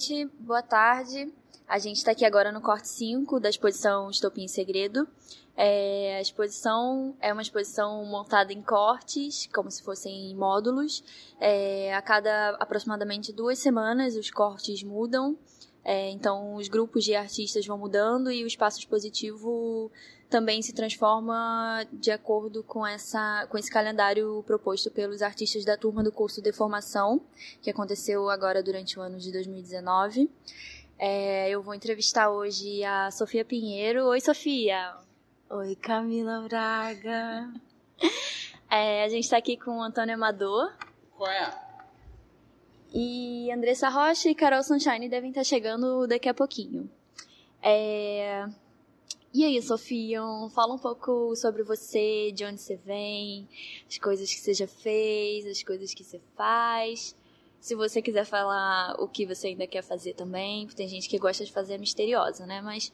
gente, boa tarde. A gente está aqui agora no corte 5 da exposição Estopim Segredo. É, a exposição é uma exposição montada em cortes, como se fossem módulos. É, a cada aproximadamente duas semanas os cortes mudam. É, então os grupos de artistas vão mudando e o espaço expositivo também se transforma de acordo com, essa, com esse calendário proposto pelos artistas da turma do curso de formação, que aconteceu agora durante o ano de 2019. É, eu vou entrevistar hoje a Sofia Pinheiro. Oi, Sofia! Oi, Camila Braga! É, a gente está aqui com o Antônio Amador. Qual é? E Andressa Rocha e Carol Sunshine devem estar chegando daqui a pouquinho. É, e aí, Sofia, fala um pouco sobre você, de onde você vem, as coisas que você já fez, as coisas que você faz. Se você quiser falar o que você ainda quer fazer também, porque tem gente que gosta de fazer misteriosa, né? Mas,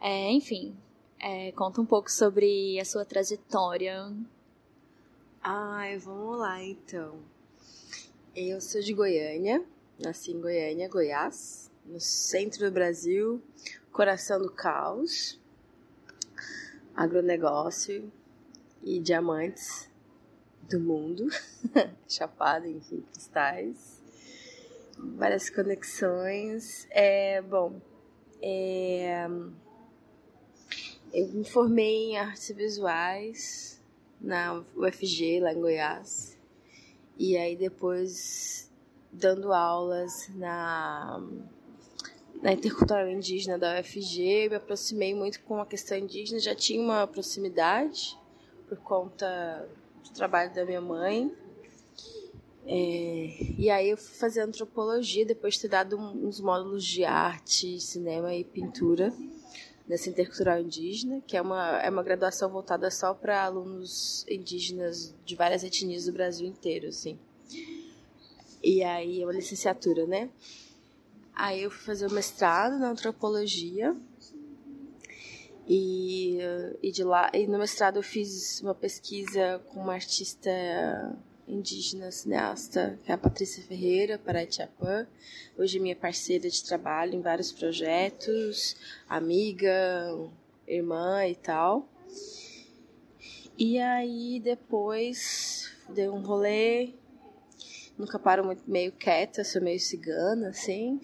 é, enfim, é, conta um pouco sobre a sua trajetória. Ai, vamos lá então. Eu sou de Goiânia, nasci em Goiânia, Goiás, no centro do Brasil, coração do caos agronegócio e diamantes do mundo, chapado em cristais, várias conexões. É, bom, é, eu me formei em artes visuais na UFG, lá em Goiás, e aí depois dando aulas na na intercultural indígena da UFG, me aproximei muito com a questão indígena, já tinha uma proximidade por conta do trabalho da minha mãe. É, e aí eu fui fazer antropologia depois de ter dado uns módulos de arte, cinema e pintura nessa intercultural indígena, que é uma, é uma graduação voltada só para alunos indígenas de várias etnias do Brasil inteiro, assim. E aí é uma licenciatura, né? Aí eu fui fazer o mestrado na antropologia. E, e de lá, e no mestrado eu fiz uma pesquisa com uma artista indígena cineasta, que é a Patrícia Ferreira, para Etiapã. Hoje é minha parceira de trabalho em vários projetos, amiga, irmã e tal. E aí depois dei um rolê nunca paro muito meio quieta, sou meio cigana, assim.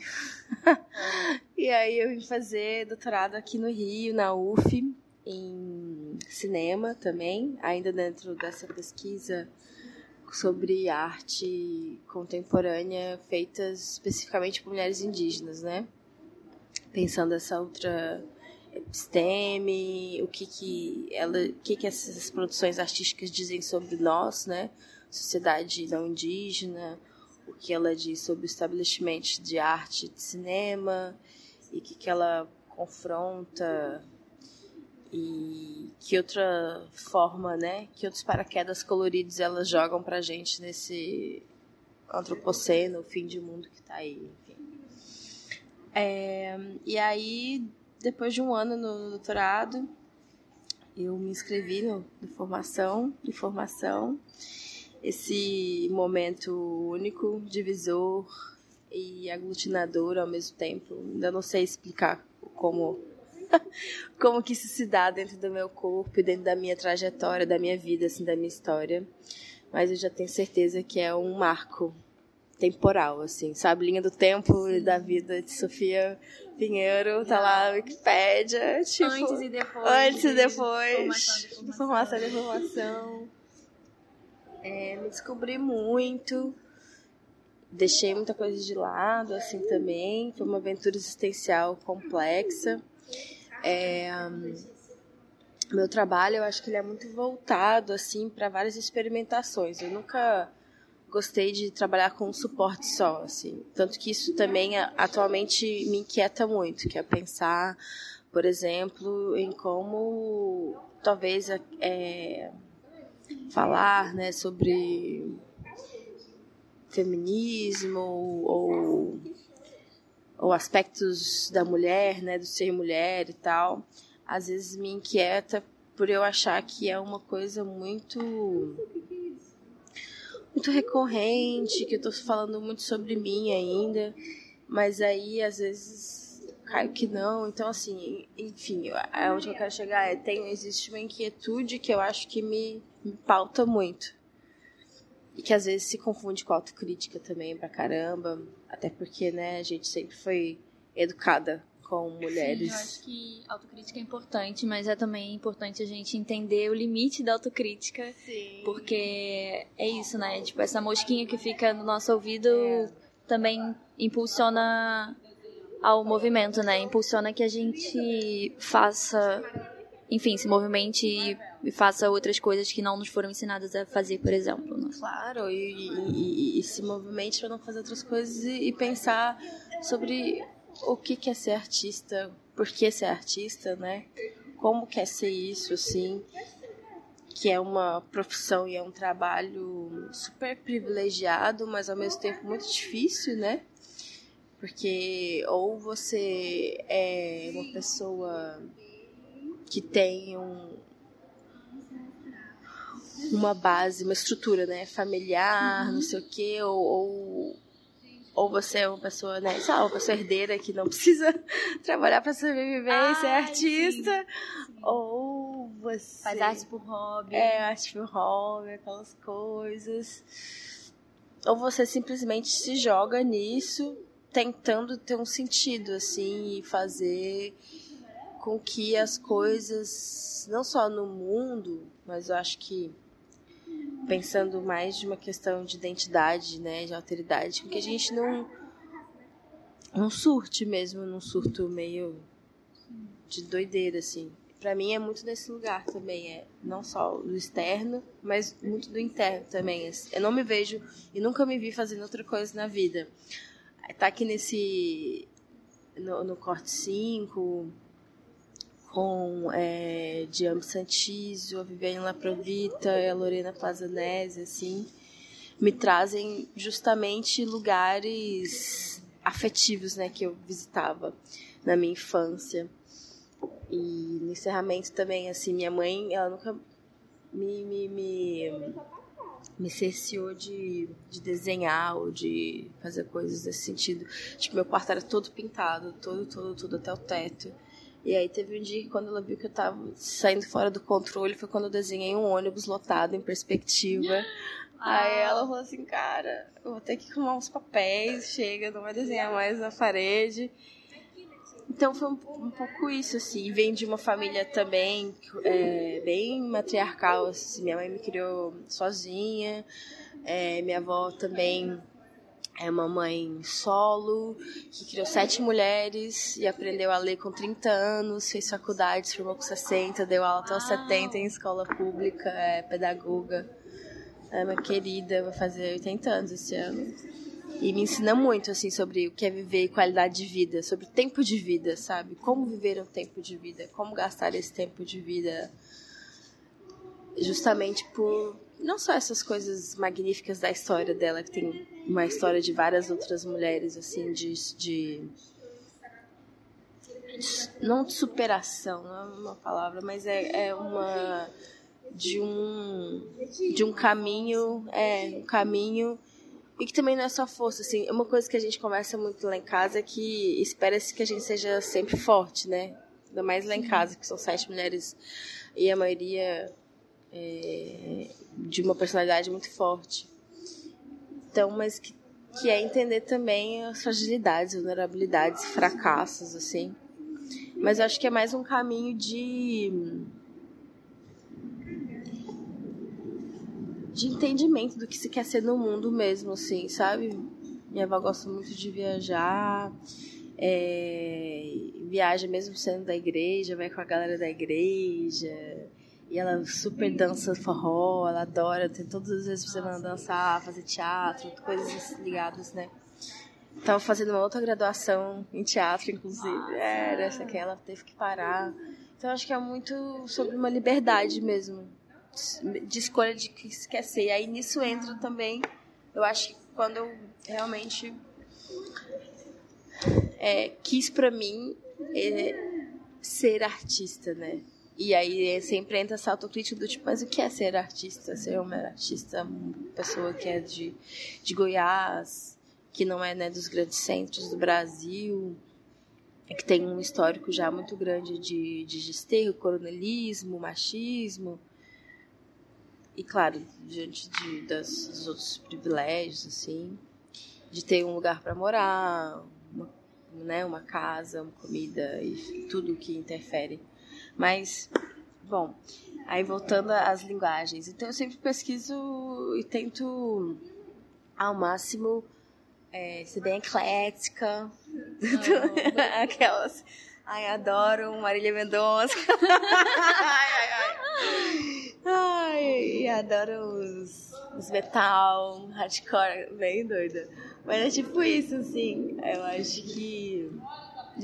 e aí eu vim fazer doutorado aqui no Rio, na UF, em cinema também, ainda dentro dessa pesquisa sobre arte contemporânea feitas especificamente por mulheres indígenas, né? Pensando essa outra episteme, o que que ela, o que que essas produções artísticas dizem sobre nós, né? sociedade não indígena, o que ela diz sobre o estabelecimento de arte de cinema e o que, que ela confronta e que outra forma, né, que outros paraquedas coloridos elas jogam pra gente nesse antropoceno, fim de mundo que tá aí, enfim. É, e aí, depois de um ano no doutorado, eu me inscrevi no, no formação, de formação, esse momento único, divisor e aglutinador ao mesmo tempo. Ainda não sei explicar como como que isso se dá dentro do meu corpo e dentro da minha trajetória, da minha vida, assim, da minha história. Mas eu já tenho certeza que é um marco temporal, assim, sabe? Linha do tempo da vida de Sofia Pinheiro, tá lá na Wikipédia, tipo... Antes e depois. Antes e depois. de Informação de informação. É, me descobri muito, deixei muita coisa de lado, assim, também. Foi uma aventura existencial complexa. É, meu trabalho, eu acho que ele é muito voltado, assim, para várias experimentações. Eu nunca gostei de trabalhar com um suporte só, assim. Tanto que isso também atualmente me inquieta muito, que é pensar, por exemplo, em como talvez é, falar né, sobre feminismo ou, ou aspectos da mulher, né, do ser mulher e tal, às vezes me inquieta por eu achar que é uma coisa muito muito recorrente, que eu estou falando muito sobre mim ainda mas aí às vezes caio que não. Então, assim, enfim, é onde eu quero chegar é tem, existe uma inquietude que eu acho que me, me pauta muito. E que às vezes se confunde com autocrítica também pra caramba. Até porque, né, a gente sempre foi educada com mulheres. Sim, eu acho que autocrítica é importante, mas é também importante a gente entender o limite da autocrítica. Sim. Porque é isso, né? Tipo, essa mosquinha que fica no nosso ouvido é. também impulsiona ao movimento, né? Impulsiona que a gente faça, enfim, se movimente e, e faça outras coisas que não nos foram ensinadas a fazer, por exemplo. Né? Claro, e, e, e, se movimente para não fazer outras coisas e pensar sobre o que, que é ser artista, por que ser artista, né? Como quer ser isso, assim, que é uma profissão e é um trabalho super privilegiado, mas ao mesmo tempo muito difícil, né? Porque ou você é uma pessoa que tem um, uma base, uma estrutura, né, familiar, uhum. não sei o quê, ou, ou ou você é uma pessoa, né, sei lá, uma pessoa herdeira que não precisa trabalhar para sobreviver e ser artista, sim. ou você faz arte por hobby. É, arte por hobby, aquelas coisas. Ou você simplesmente se joga nisso, tentando ter um sentido assim e fazer com que as coisas, não só no mundo, mas eu acho que pensando mais de uma questão de identidade, né, de alteridade, que a gente não não surte mesmo, num surto meio de doideira assim. Para mim é muito nesse lugar também, é não só do externo, mas muito do interno também. Eu não me vejo e nunca me vi fazendo outra coisa na vida. Tá aqui nesse no, no corte 5, com é, Diamo Santísio, a Viviane Laprovita e a Lorena Plazanese, assim, me trazem justamente lugares afetivos, né, que eu visitava na minha infância. E no encerramento também, assim, minha mãe, ela nunca me, me, me, me cerceou de, de desenhar ou de fazer coisas nesse sentido. Tipo, meu quarto era todo pintado, todo, todo, todo até o teto. E aí teve um dia que quando ela viu que eu tava saindo fora do controle, foi quando eu desenhei um ônibus lotado em perspectiva. Ah. Aí ela falou assim, cara, eu vou ter que arrumar uns papéis, chega, não vai desenhar mais na parede. Então foi um, um pouco isso, assim. Vem de uma família também é, bem matriarcal. Assim. Minha mãe me criou sozinha. É, minha avó também é uma mãe solo, que criou sete mulheres e aprendeu a ler com 30 anos, fez faculdade, se formou com 60, deu aula até os 70 em escola pública, é pedagoga. É uma querida, vai fazer 80 anos esse ano. E me ensina muito, assim, sobre o que é viver e qualidade de vida, sobre tempo de vida, sabe? Como viver um tempo de vida, como gastar esse tempo de vida justamente por não só essas coisas magníficas da história dela, que tem uma história de várias outras mulheres, assim, de. de não de superação, não é uma palavra, mas é, é uma. de um. de um caminho. É, um caminho. E que também não é só força, assim. Uma coisa que a gente conversa muito lá em casa é que espera-se que a gente seja sempre forte, né? Ainda mais lá em casa, que são sete mulheres e a maioria é, de uma personalidade muito forte. Então, mas que, que é entender também as fragilidades, vulnerabilidades, fracassos, assim. Mas eu acho que é mais um caminho de. de entendimento do que se quer ser no mundo mesmo, assim, sabe? Minha avó gosta muito de viajar, é, viaja mesmo sendo da igreja, vai com a galera da igreja, e ela super dança forró, ela adora, tem todas as vezes pra semana dançar, fazer teatro, coisas ligadas, né? Tava fazendo uma outra graduação em teatro, inclusive. Era, essa que ela teve que parar. Então acho que é muito sobre uma liberdade mesmo, de escolha de que quer ser. E aí nisso entra também, eu acho que quando eu realmente é, quis para mim é, ser artista, né? E aí sempre entra essa autocrítica do tipo, mas o que é ser artista? Ser uma artista, uma pessoa que é de, de Goiás, que não é né, dos grandes centros do Brasil, que tem um histórico já muito grande de, de desterro, coronelismo, machismo. E claro, diante de, das, dos outros privilégios, assim, de ter um lugar para morar, uma, né, uma casa, uma comida e tudo que interfere. Mas, bom, aí voltando às linguagens. Então eu sempre pesquiso e tento ao máximo é, ser bem eclética. Oh. Aquelas. Ai, adoro Marília Mendonça. ai, ai, ai. Ai, adoro os, os metal, hardcore, bem doida. Mas é tipo isso, assim. Eu acho que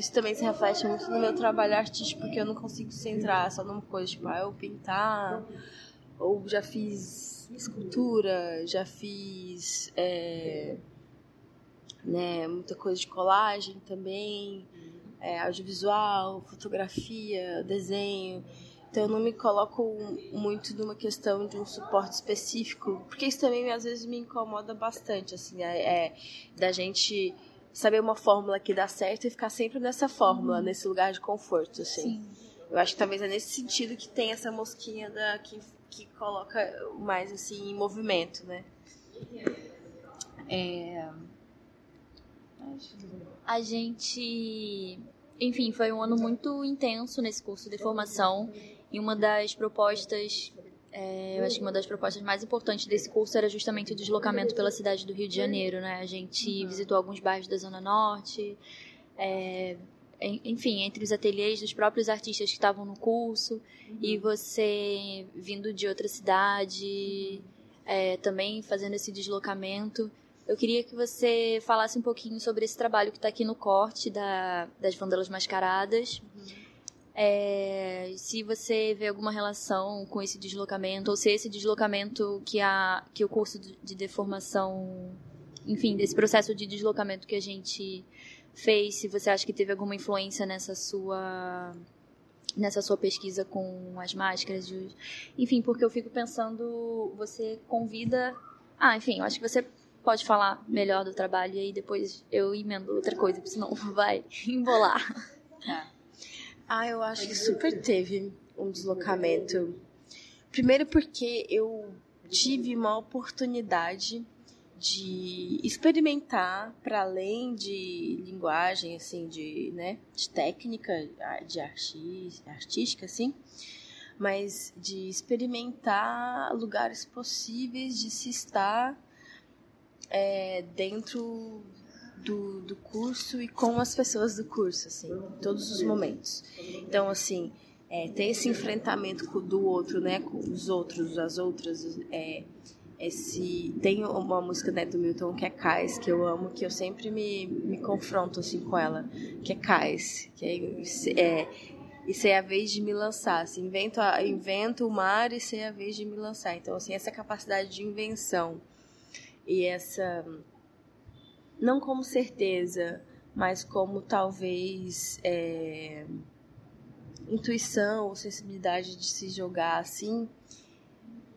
isso também se reflete muito no meu trabalho artístico, porque eu não consigo centrar só numa coisa, tipo, ah, eu pintar, ou já fiz escultura, já fiz. É, né? Muita coisa de colagem também, é, audiovisual, fotografia, desenho. Então eu não me coloco muito numa questão de um suporte específico, porque isso também às vezes me incomoda bastante, assim, é, é da gente saber uma fórmula que dá certo e ficar sempre nessa fórmula, uhum. nesse lugar de conforto, assim. Sim. Eu acho que talvez é nesse sentido que tem essa mosquinha da que, que coloca mais assim em movimento, né? É, a gente, enfim, foi um ano muito intenso nesse curso de formação e uma das propostas, é, eu acho que uma das propostas mais importantes desse curso era justamente o deslocamento pela cidade do Rio de Janeiro, né? A gente uhum. visitou alguns bairros da Zona Norte, é, enfim, entre os ateliês dos próprios artistas que estavam no curso uhum. e você vindo de outra cidade, é, também fazendo esse deslocamento. Eu queria que você falasse um pouquinho sobre esse trabalho que está aqui no corte da, das Vandelas Mascaradas. Uhum. É, se você vê alguma relação com esse deslocamento, ou se esse deslocamento que, a, que o curso de deformação, enfim, desse processo de deslocamento que a gente fez, se você acha que teve alguma influência nessa sua nessa sua pesquisa com as máscaras, de, enfim, porque eu fico pensando, você convida, ah, enfim, eu acho que você pode falar melhor do trabalho e aí depois eu emendo outra coisa, senão vai embolar. Tá. Ah, eu acho que super teve um deslocamento. Primeiro porque eu tive uma oportunidade de experimentar para além de linguagem assim de né de técnica de artística assim mas de experimentar lugares possíveis de se estar é, dentro do, do curso e com as pessoas do curso, assim, em todos os momentos. Então, assim, é, ter esse enfrentamento do outro, né, com os outros, as outras, é, esse tem uma música né, do Milton que é Cais que eu amo que eu sempre me, me confronto assim com ela que é Cais que é, é isso é a vez de me lançar assim invento a, invento o mar e isso é a vez de me lançar então assim essa capacidade de invenção e essa não como certeza, mas como talvez é, intuição ou sensibilidade de se jogar assim,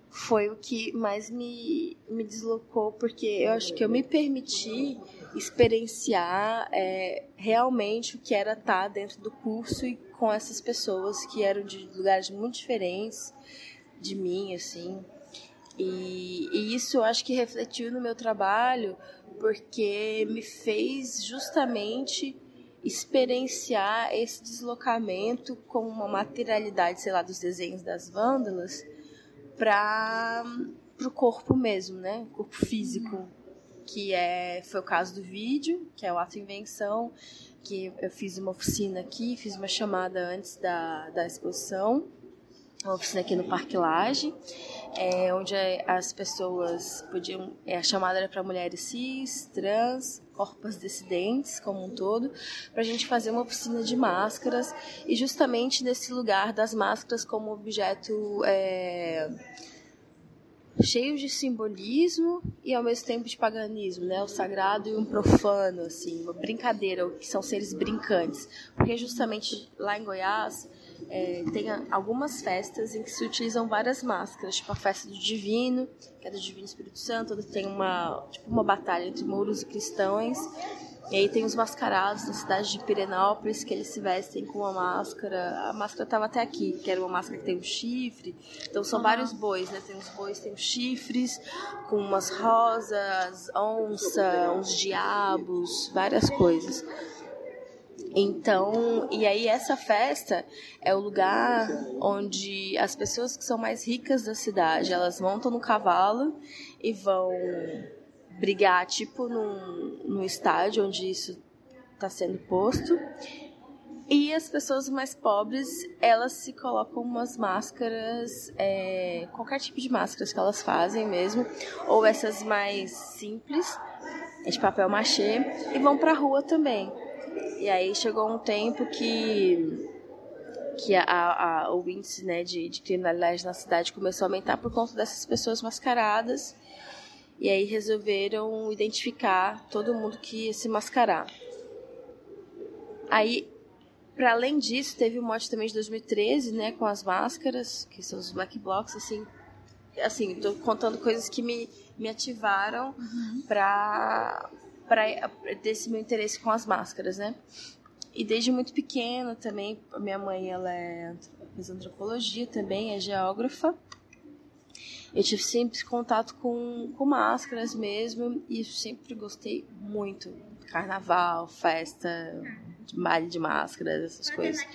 foi o que mais me, me deslocou, porque eu acho que eu me permiti experienciar é, realmente o que era estar dentro do curso e com essas pessoas que eram de lugares muito diferentes de mim, assim. E, e isso eu acho que refletiu no meu trabalho, porque me fez justamente experienciar esse deslocamento com uma materialidade, sei lá, dos desenhos das vândalas para o corpo mesmo, né? O corpo físico, que é foi o caso do vídeo, que é o ato invenção, que eu fiz uma oficina aqui, fiz uma chamada antes da, da exposição uma oficina aqui no Parque Laje, é, onde as pessoas podiam. É, a chamada era para mulheres cis, trans, corpos dissidentes como um todo, para a gente fazer uma oficina de máscaras e justamente nesse lugar das máscaras como objeto. É, cheio de simbolismo e ao mesmo tempo de paganismo, né? O sagrado e um profano, assim, uma brincadeira, que são seres brincantes. Porque justamente lá em Goiás é, tem algumas festas em que se utilizam várias máscaras, tipo a festa do Divino, que é do Divino Espírito Santo, onde tem uma, tipo uma batalha entre mouros e cristãos. E aí tem os mascarados na cidade de Pirenópolis, que eles se vestem com uma máscara. A máscara estava até aqui, que era uma máscara que tem um chifre. Então são uhum. vários bois, né? Tem os bois, tem os chifres, com umas rosas, onça, uns diabos, várias coisas. Então, e aí essa festa é o lugar onde as pessoas que são mais ricas da cidade, elas montam no cavalo e vão brigar, tipo, num, num estádio onde isso está sendo posto. E as pessoas mais pobres, elas se colocam umas máscaras, é, qualquer tipo de máscaras que elas fazem mesmo, ou essas mais simples, é de papel machê, e vão pra rua também. E aí chegou um tempo que que a, a, o índice né, de, de criminalidade na cidade começou a aumentar por conta dessas pessoas mascaradas. E aí resolveram identificar todo mundo que ia se mascarar. Aí, para além disso, teve o mote também de 2013, né, com as máscaras, que são os black blocs, assim, assim, tô contando coisas que me, me ativaram uhum. para para desse meu interesse com as máscaras, né? E desde muito pequena também, minha mãe ela é, antropologia também, é geógrafa. Eu tive sempre contato com, com máscaras mesmo e sempre gostei muito. Carnaval, festa, baile de máscaras, essas coisas.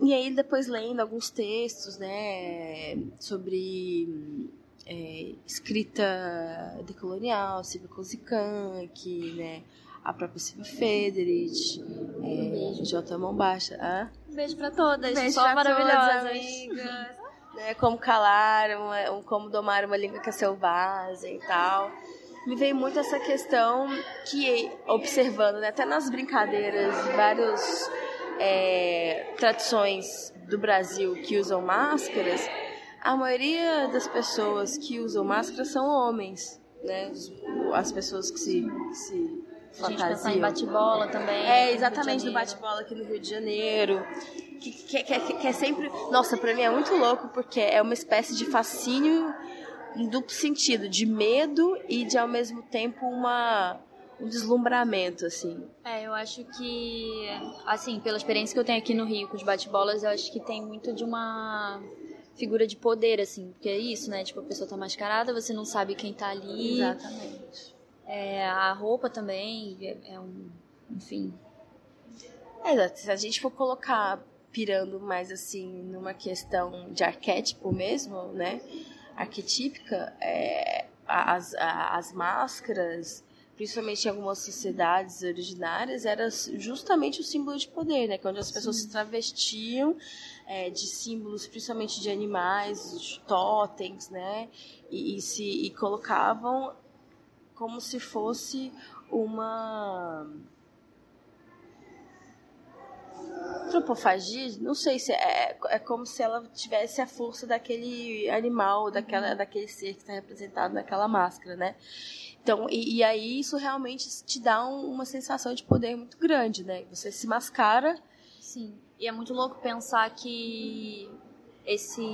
E aí depois lendo alguns textos, né, sobre é, escrita decolonial, Silvia Kozikank, né? A própria Silvia Federich, é, J. Mão Baixa. Ah? Um beijo pra todas, beijo só pra maravilhosas. amigas. né, como calar, uma, como domar uma língua que é selvagem e tal. Me veio muito essa questão que, observando, né, até nas brincadeiras, várias é, tradições do Brasil que usam máscaras, a maioria das pessoas que usam máscara são homens, né? As pessoas que se, que se a gente pensar em bate-bola também. É, exatamente, do bate-bola aqui no Rio de Janeiro. Que, que, que, que, é sempre. Nossa, pra mim é muito louco, porque é uma espécie de fascínio em duplo sentido, de medo e de ao mesmo tempo uma. Um deslumbramento, assim. É, eu acho que, assim, pela experiência que eu tenho aqui no Rio com os bate-bolas, eu acho que tem muito de uma figura de poder, assim, porque é isso, né? Tipo, a pessoa tá mascarada, você não sabe quem tá ali. Exatamente. É, a roupa também é, é um. Enfim. É, se a gente for colocar pirando mais assim numa questão de arquétipo mesmo, né? Arquetípica, é, as, as máscaras, principalmente em algumas sociedades originárias, era justamente o símbolo de poder, né? Que é onde as pessoas Sim. se travestiam é, de símbolos, principalmente de animais, de totens, né? E, e se e colocavam como se fosse uma antropofagia, não sei se é, é como se ela tivesse a força daquele animal, daquela, uhum. daquele ser que está representado naquela máscara, né? Então, e, e, aí isso realmente te dá um, uma sensação de poder muito grande, né? Você se mascara. Sim. E é muito louco pensar que esse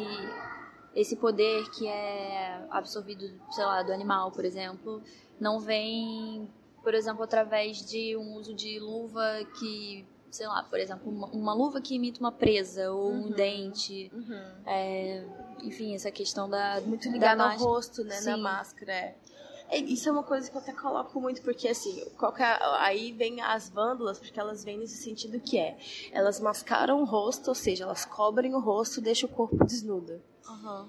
esse poder que é absorvido, sei lá, do animal, por exemplo, não vem, por exemplo, através de um uso de luva que, sei lá, por exemplo, uma, uma luva que imita uma presa ou uhum. um dente. Uhum. É, enfim, essa questão da. Muito ligada ao rosto, né? Sim. Na máscara. É. É, isso é uma coisa que eu até coloco muito, porque assim, é, aí vem as vândalas, porque elas vêm nesse sentido que é, elas mascaram o rosto, ou seja, elas cobrem o rosto e deixam o corpo desnudo. Uhum.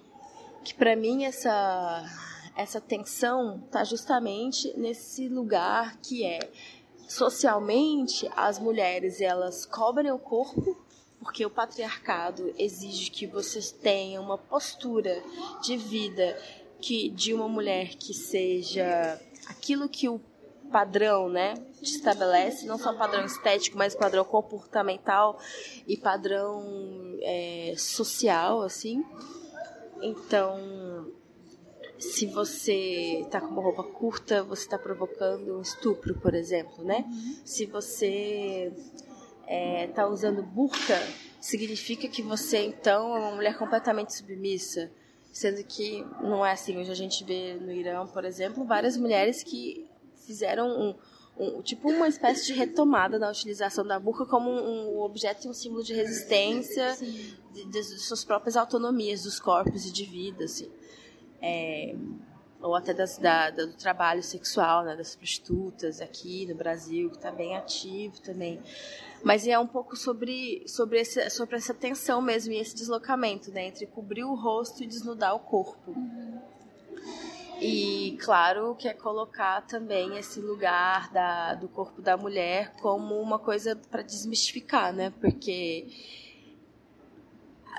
Que para mim essa, essa tensão tá justamente nesse lugar que é, socialmente, as mulheres elas cobrem o corpo porque o patriarcado exige que vocês tenham uma postura de vida que de uma mulher que seja aquilo que o padrão, né, estabelece, não só padrão estético, mas padrão comportamental e padrão é, social, assim. Então, se você tá com uma roupa curta, você está provocando um estupro, por exemplo, né? Se você é, tá usando burca, significa que você então é uma mulher completamente submissa. Sendo que não é assim. Hoje a gente vê no Irã, por exemplo, várias mulheres que fizeram um, um, tipo uma espécie de retomada na utilização da burca como um, um objeto e um símbolo de resistência de, de, suas próprias autonomias dos corpos e de vida, assim. É, ou até das, da, do trabalho sexual, né, das prostitutas aqui no Brasil, que está bem ativo também. Mas é um pouco sobre, sobre, esse, sobre essa tensão mesmo e esse deslocamento, né, entre cobrir o rosto e desnudar o corpo. Uhum. E, claro, que é colocar também esse lugar da, do corpo da mulher como uma coisa para desmistificar, né? Porque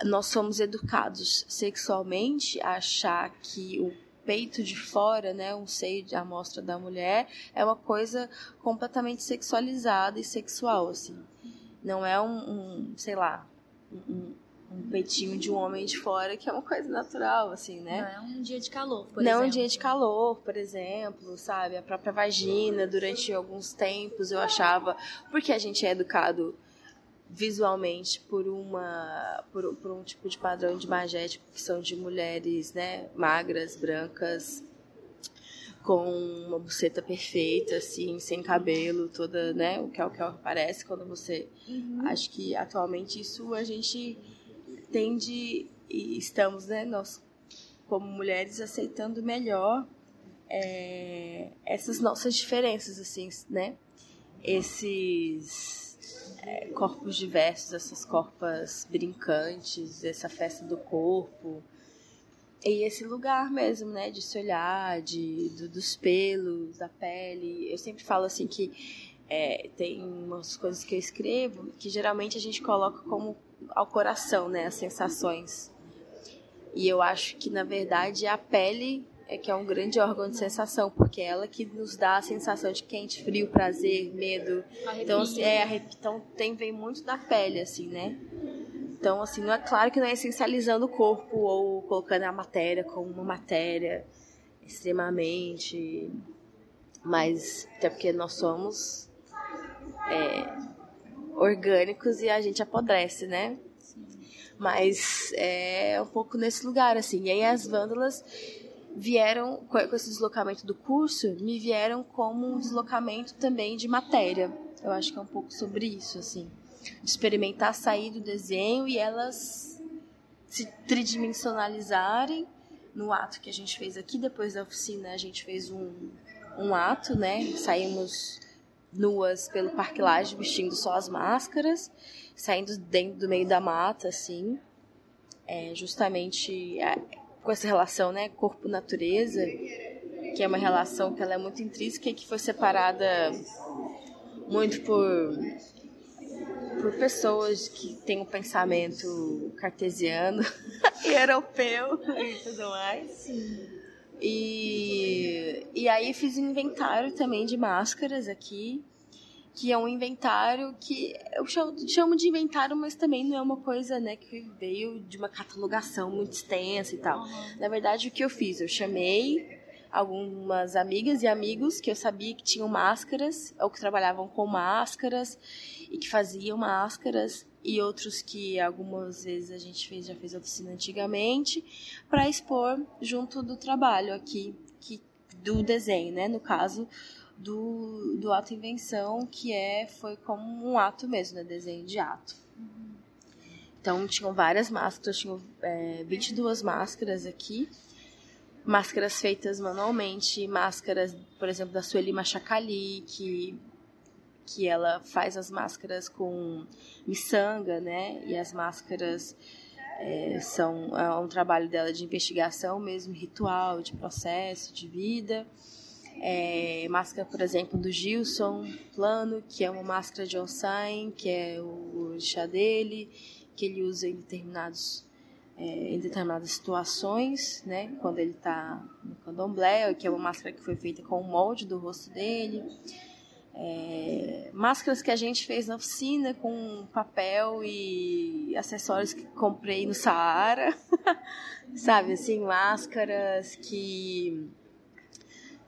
nós somos educados sexualmente a achar que o peito de fora, né, um seio de amostra da mulher, é uma coisa completamente sexualizada e sexual, assim. Não é um, um sei lá, um, um, peitinho de um homem de fora que é uma coisa natural, assim, né? Não é um dia de calor, por Não exemplo. Não é um dia de calor, por exemplo, sabe? A própria vagina, durante alguns tempos eu achava, porque a gente é educado visualmente por uma por, por, um tipo de padrão de magético que são de mulheres né magras brancas com uma buceta perfeita assim sem cabelo toda né o que é o que parece quando você uhum. acho que atualmente isso a gente tende e estamos né nós como mulheres aceitando melhor é, essas nossas diferenças assim né esses é, corpos diversos, essas corpas brincantes, essa festa do corpo. E esse lugar mesmo, né, de se olhar, de, do, dos pelos, da pele. Eu sempre falo assim que é, tem umas coisas que eu escrevo que geralmente a gente coloca como ao coração, né, as sensações. E eu acho que na verdade a pele é que é um grande órgão de sensação, porque é ela que nos dá a sensação de quente, frio, prazer, medo. Arrepio. Então, assim, é, então tem, vem muito da pele, assim, né? Então, assim, não é claro que não é essencializando o corpo ou colocando a matéria como uma matéria extremamente. Mas, até porque nós somos é, orgânicos e a gente apodrece, né? Mas é um pouco nesse lugar, assim. E aí as vândalas vieram, com esse deslocamento do curso, me vieram como um deslocamento também de matéria. Eu acho que é um pouco sobre isso, assim. Experimentar sair do desenho e elas se tridimensionalizarem no ato que a gente fez aqui. Depois da oficina, a gente fez um, um ato, né? Saímos nuas pelo Parque Laje vestindo só as máscaras, saindo dentro do meio da mata, assim. É, justamente é, com essa relação, né, corpo-natureza, que é uma relação que ela é muito intrínseca e que foi separada muito por por pessoas que têm um pensamento cartesiano e europeu e tudo mais. E, e aí fiz inventário também de máscaras aqui que é um inventário que eu chamo de inventário, mas também não é uma coisa né, que veio de uma catalogação muito extensa e tal. Na verdade, o que eu fiz? Eu chamei algumas amigas e amigos que eu sabia que tinham máscaras ou que trabalhavam com máscaras e que faziam máscaras e outros que algumas vezes a gente fez já fez oficina antigamente para expor junto do trabalho aqui que do desenho, né? No caso, do, do ato invenção, que é foi como um ato mesmo, né? Desenho de ato. Então, tinham várias máscaras, tinham é, 22 máscaras aqui. Máscaras feitas manualmente, máscaras, por exemplo, da Sueli Machacali, que, que ela faz as máscaras com miçanga, né? E as máscaras é, são é um trabalho dela de investigação mesmo, ritual, de processo, de vida. É, máscara, por exemplo, do Gilson Plano, que é uma máscara de onsen, que é o chá dele, que ele usa em determinados é, em determinadas situações, né, quando ele está no candomblé, que é uma máscara que foi feita com o molde do rosto dele. É, máscaras que a gente fez na oficina com papel e acessórios que comprei no Saara, sabe assim, máscaras que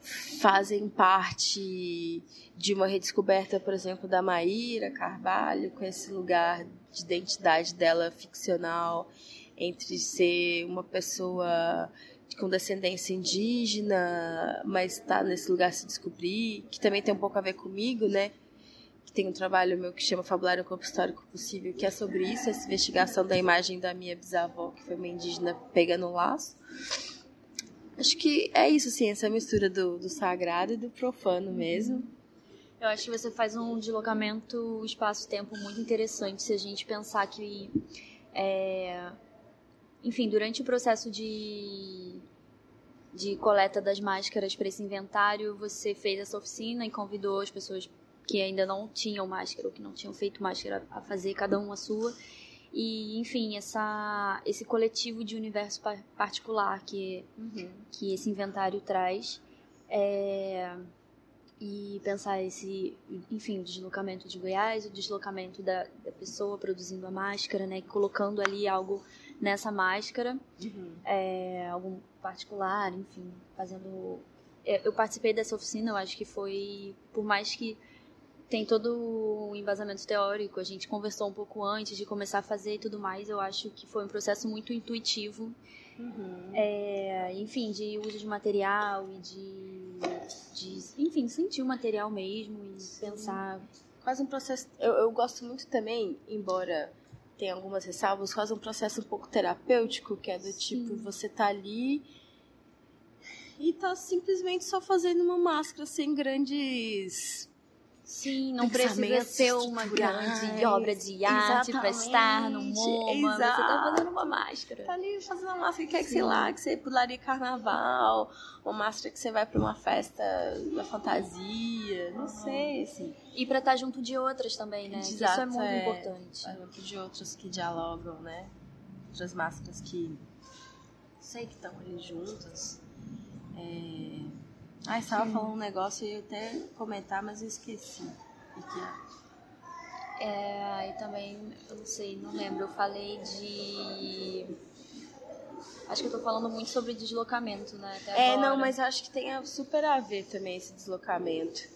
fazem parte de uma redescoberta, por exemplo, da Maíra Carvalho, com esse lugar de identidade dela ficcional, entre ser uma pessoa com descendência indígena, mas está nesse lugar se descobrir, que também tem um pouco a ver comigo, né? Que tem um trabalho meu que chama Fabulário um Corpo Histórico Possível, que é sobre isso, essa investigação da imagem da minha bisavó, que foi uma indígena pegando um laço. Acho que é isso, assim, essa mistura do, do sagrado e do profano mesmo. Eu acho que você faz um deslocamento espaço-tempo muito interessante se a gente pensar que, é, enfim, durante o processo de, de coleta das máscaras para esse inventário, você fez essa oficina e convidou as pessoas que ainda não tinham máscara ou que não tinham feito máscara a fazer cada uma a sua. E, enfim, essa, esse coletivo de universo particular que, uhum. que esse inventário traz. É, e pensar esse, enfim, o deslocamento de Goiás, o deslocamento da, da pessoa produzindo a máscara, né? Colocando ali algo nessa máscara, uhum. é, algum particular, enfim, fazendo. É, eu participei dessa oficina, eu acho que foi, por mais que tem todo o embasamento teórico, a gente conversou um pouco antes de começar a fazer e tudo mais, eu acho que foi um processo muito intuitivo, uhum. é, enfim, de uso de material e de, de, enfim, sentir o material mesmo e Sim. pensar. Quase um processo, eu, eu gosto muito também, embora tenha algumas ressalvas, quase um processo um pouco terapêutico, que é do tipo, Sim. você tá ali e tá simplesmente só fazendo uma máscara sem grandes Sim, não precisa ser uma grande obra de arte para estar no MoMA. Exato. Você tá fazendo uma máscara. Tá ali fazendo uma máscara que quer que, sei lá, que você pularia carnaval, uma máscara que você vai para uma festa da fantasia, não sei, assim. E para estar tá junto de outras também, né? Exato, isso é muito é, importante. Tá junto de outras que dialogam, né? Outras máscaras que sei que estão ali juntas. É ah, estava falando um negócio e eu até comentar, mas eu esqueci. É, e também, eu não sei, não lembro, eu falei de. Acho que eu tô falando muito sobre deslocamento, né? é, agora. não, mas acho que tem super a ver também esse deslocamento.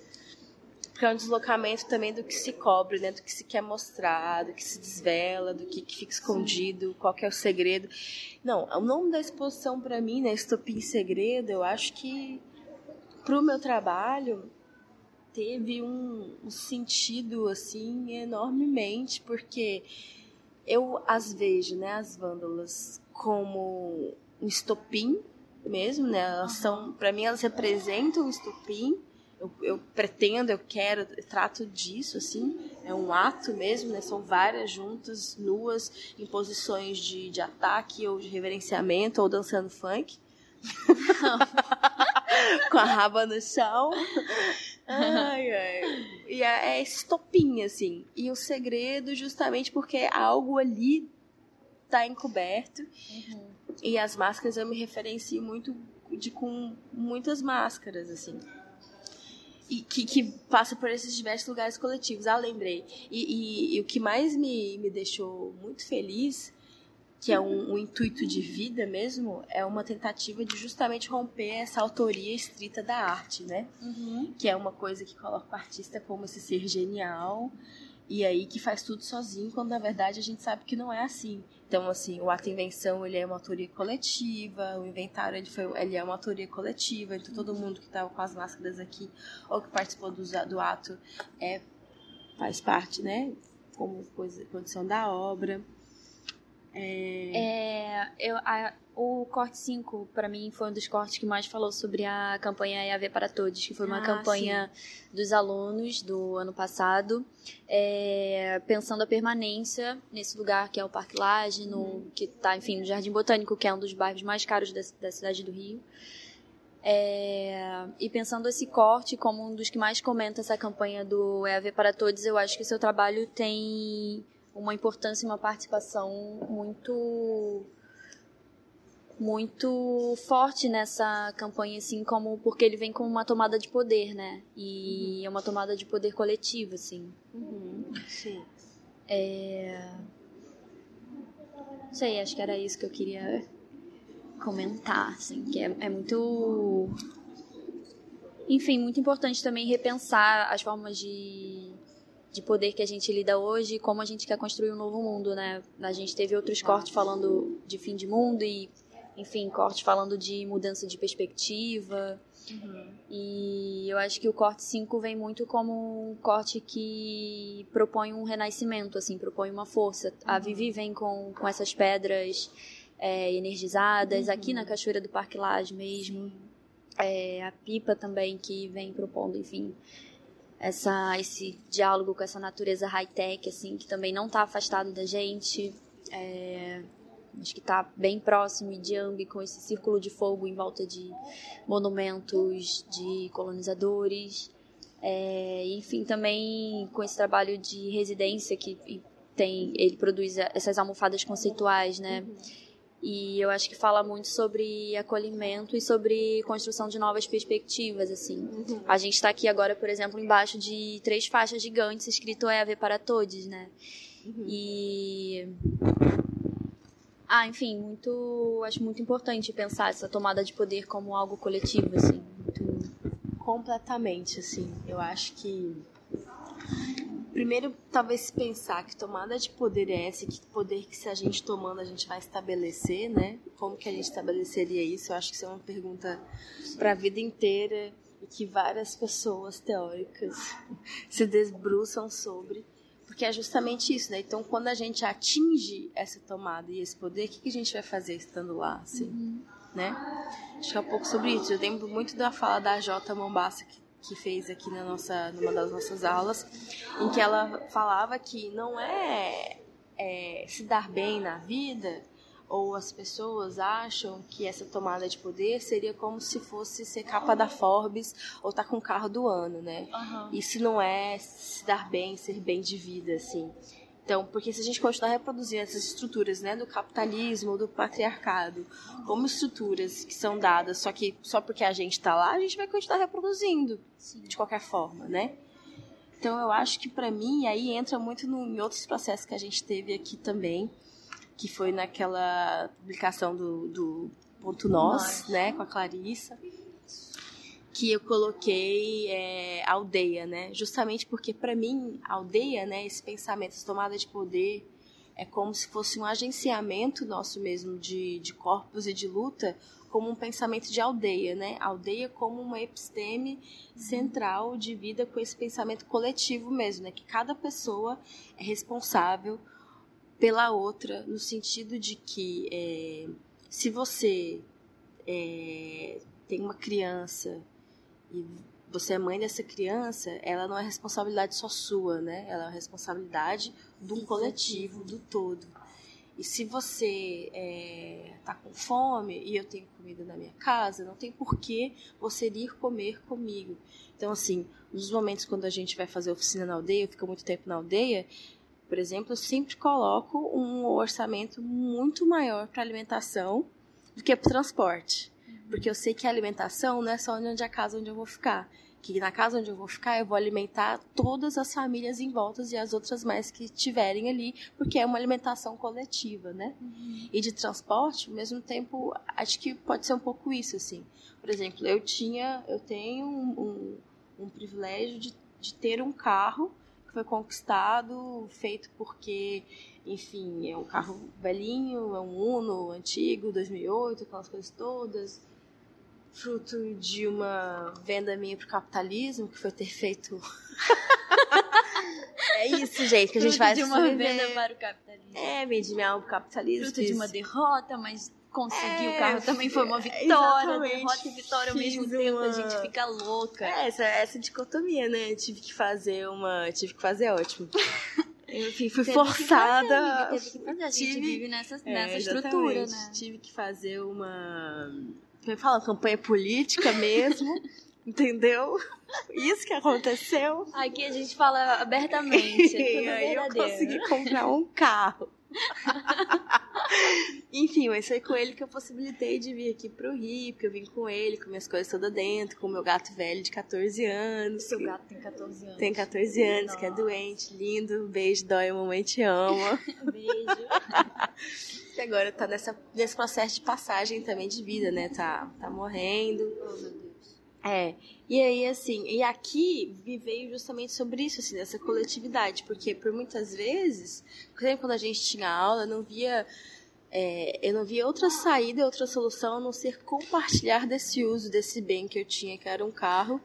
Porque é um deslocamento também do que se cobre, né? Do que se quer mostrar, do que se desvela, do que, que fica escondido, Sim. qual que é o segredo. Não, o nome da exposição para mim, né? Estopim Segredo, eu acho que pro meu trabalho teve um, um sentido assim enormemente porque eu as vejo, né, as vândalas como um estopim mesmo, né? Elas são, para mim elas representam um estopim. Eu, eu, pretendo, eu quero, eu trato disso assim. É um ato mesmo, né? São várias juntas, nuas, em posições de, de ataque ou de reverenciamento ou dançando funk. com a raba no chão. Ai, ai. E é, é estopinha, assim. E o segredo, justamente porque algo ali tá encoberto. Uhum. E as máscaras eu me referencio muito de com muitas máscaras, assim. E que, que passa por esses diversos lugares coletivos. Ah, lembrei. E, e, e o que mais me, me deixou muito feliz que é um, um, intuito de vida mesmo, é uma tentativa de justamente romper essa autoria estrita da arte, né? Uhum. Que é uma coisa que coloca o artista como esse ser genial e aí que faz tudo sozinho, quando na verdade a gente sabe que não é assim. Então, assim, o ato invenção ele é uma autoria coletiva, o inventário ele, foi, ele é uma autoria coletiva, então todo mundo que estava com as máscaras aqui ou que participou do, do ato é, faz parte, né? Como coisa, condição da obra. É... é eu, a, o corte 5, para mim, foi um dos cortes que mais falou sobre a campanha EAV para Todos, que foi uma ah, campanha sim. dos alunos do ano passado, é, pensando a permanência nesse lugar que é o Parque Laje, no, hum. que está, enfim, no Jardim Botânico, que é um dos bairros mais caros da, da cidade do Rio. É, e pensando esse corte como um dos que mais comenta essa campanha do EAV para Todos, eu acho que o seu trabalho tem uma importância e uma participação muito muito forte nessa campanha, assim, como porque ele vem com uma tomada de poder, né? E uhum. é uma tomada de poder coletivo, assim. Uhum. Sim. É... Não sei, acho que era isso que eu queria comentar, assim, que é, é muito Enfim, muito importante também repensar as formas de, de poder que a gente lida hoje e como a gente quer construir um novo mundo, né? A gente teve outros cortes falando de fim de mundo e, enfim, cortes falando de mudança de perspectiva. Uhum. E eu acho que o corte 5 vem muito como um corte que propõe um renascimento, assim, propõe uma força. Uhum. A Vivi vem com, com essas pedras é, energizadas, uhum. aqui na Cachoeira do Parque Lage mesmo. É, a Pipa também, que vem propondo, enfim, essa, esse diálogo com essa natureza high-tech, assim, que também não está afastado da gente. É, acho que está bem próximo de Ambi com esse círculo de fogo em volta de monumentos de colonizadores. É, enfim, também com esse trabalho de residência que tem, ele produz essas almofadas conceituais, né? Uhum e eu acho que fala muito sobre acolhimento e sobre construção de novas perspectivas, assim. Uhum. A gente está aqui agora, por exemplo, embaixo de três faixas gigantes escrito EAV para todos, né? Uhum. E ah, enfim, muito, acho muito importante pensar essa tomada de poder como algo coletivo, assim. Muito... Completamente, assim. Eu acho que primeiro, talvez pensar que tomada de poder é essa, que poder que se a gente tomando a gente vai estabelecer, né? Como que a gente estabeleceria isso? Eu acho que isso é uma pergunta para a vida inteira e que várias pessoas teóricas se desbruçam sobre, porque é justamente isso, né? Então, quando a gente atinge essa tomada e esse poder, o que, que a gente vai fazer estando lá, assim, uhum. né? Acho que é um pouco sobre isso. Eu lembro muito da fala da Jota Mombassa, que que fez aqui na nossa, numa das nossas aulas, em que ela falava que não é, é se dar bem na vida ou as pessoas acham que essa tomada de poder seria como se fosse ser capa da Forbes ou estar tá com o carro do ano, né? Uhum. Isso não é se dar bem, ser bem de vida, assim. Então, porque se a gente continuar reproduzindo essas estruturas, né, do capitalismo, do patriarcado, como estruturas que são dadas, só que só porque a gente está lá, a gente vai continuar reproduzindo, Sim. de qualquer forma, né? Então, eu acho que para mim aí entra muito no, em outros processos que a gente teve aqui também, que foi naquela publicação do, do ponto nós, né, com a Clarissa que eu coloquei é, aldeia, né? Justamente porque para mim aldeia, né? Esse pensamento, essa tomada de poder é como se fosse um agenciamento nosso mesmo de, de corpos e de luta, como um pensamento de aldeia, né? Aldeia como uma episteme central de vida com esse pensamento coletivo mesmo, né? Que cada pessoa é responsável pela outra, no sentido de que é, se você é, tem uma criança e você é mãe dessa criança, ela não é responsabilidade só sua, né? Ela é responsabilidade de um coletivo, do todo. E se você é, tá com fome e eu tenho comida na minha casa, não tem por que você ir comer comigo. Então, assim, nos momentos quando a gente vai fazer oficina na aldeia, eu fico muito tempo na aldeia, por exemplo, eu sempre coloco um orçamento muito maior para alimentação do que para transporte. Porque eu sei que a alimentação não é só onde é a casa onde eu vou ficar. Que na casa onde eu vou ficar, eu vou alimentar todas as famílias em volta e as outras mais que tiverem ali, porque é uma alimentação coletiva, né? Uhum. E de transporte, ao mesmo tempo, acho que pode ser um pouco isso, assim. Por exemplo, eu tinha, eu tenho um, um, um privilégio de, de ter um carro que foi conquistado, feito porque enfim, é um carro velhinho, é um Uno antigo, 2008, aquelas coisas todas fruto de uma venda minha pro capitalismo, que foi ter feito. é isso, gente, que a gente fruto faz. de uma venda para o capitalismo. É, vendi minha alma pro capitalismo. Fruto de uma derrota, mas conseguir é, o carro também foi uma vitória. Derrota e vitória ao mesmo tempo, uma... a gente fica louca. É, essa, essa dicotomia, né? Eu tive que fazer uma. Tive que fazer ótimo. Enfim, fui teve forçada. Que fazer, teve que fazer. A gente tive... vive nessa, é, nessa estrutura, né? Tive que fazer uma como fala, campanha política mesmo, entendeu? Isso que aconteceu. Aqui a gente fala abertamente. É e aí eu consegui comprar um carro. Enfim, mas foi com ele que eu possibilitei de vir aqui pro Rio, porque eu vim com ele, com minhas coisas todas dentro, com meu gato velho de 14 anos. Seu gato tem 14 anos. Tem 14 anos, Nossa. que é doente, lindo. Beijo, dói, mamãe te ama. Beijo. Que agora tá nessa, nesse processo de passagem também de vida, né? Tá, tá morrendo. Oh, meu Deus. É, e aí assim, e aqui me veio justamente sobre isso, assim, dessa coletividade, porque por muitas vezes, por exemplo, quando a gente tinha aula, eu não via, é, eu não via outra saída, outra solução a não ser compartilhar desse uso desse bem que eu tinha, que era um carro,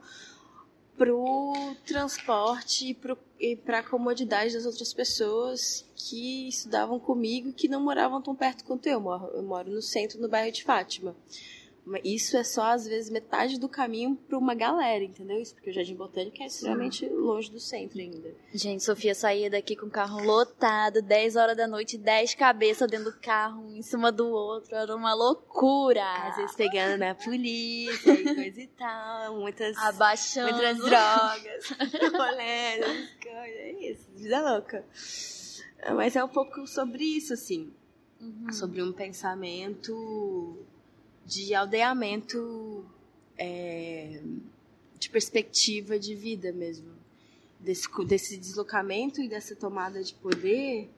pro transporte e para a comodidade das outras pessoas que estudavam comigo que não moravam tão perto quanto eu. Eu moro, no centro, no bairro de Fátima. Isso é só, às vezes, metade do caminho para uma galera, entendeu? Isso porque o Jardim Botânico é extremamente longe do centro ainda. Gente, Sofia saía daqui com o carro lotado, 10 horas da noite, 10 cabeças dentro do carro, um em cima do outro, era uma loucura. Às vezes pegando na polícia e coisa e tal, muitas... Abaixando. Muitas drogas, rolando, coisas, é isso, vida louca. Mas é um pouco sobre isso, assim. Uhum. Sobre um pensamento de aldeamento é, de perspectiva de vida mesmo. Desse, desse deslocamento e dessa tomada de poder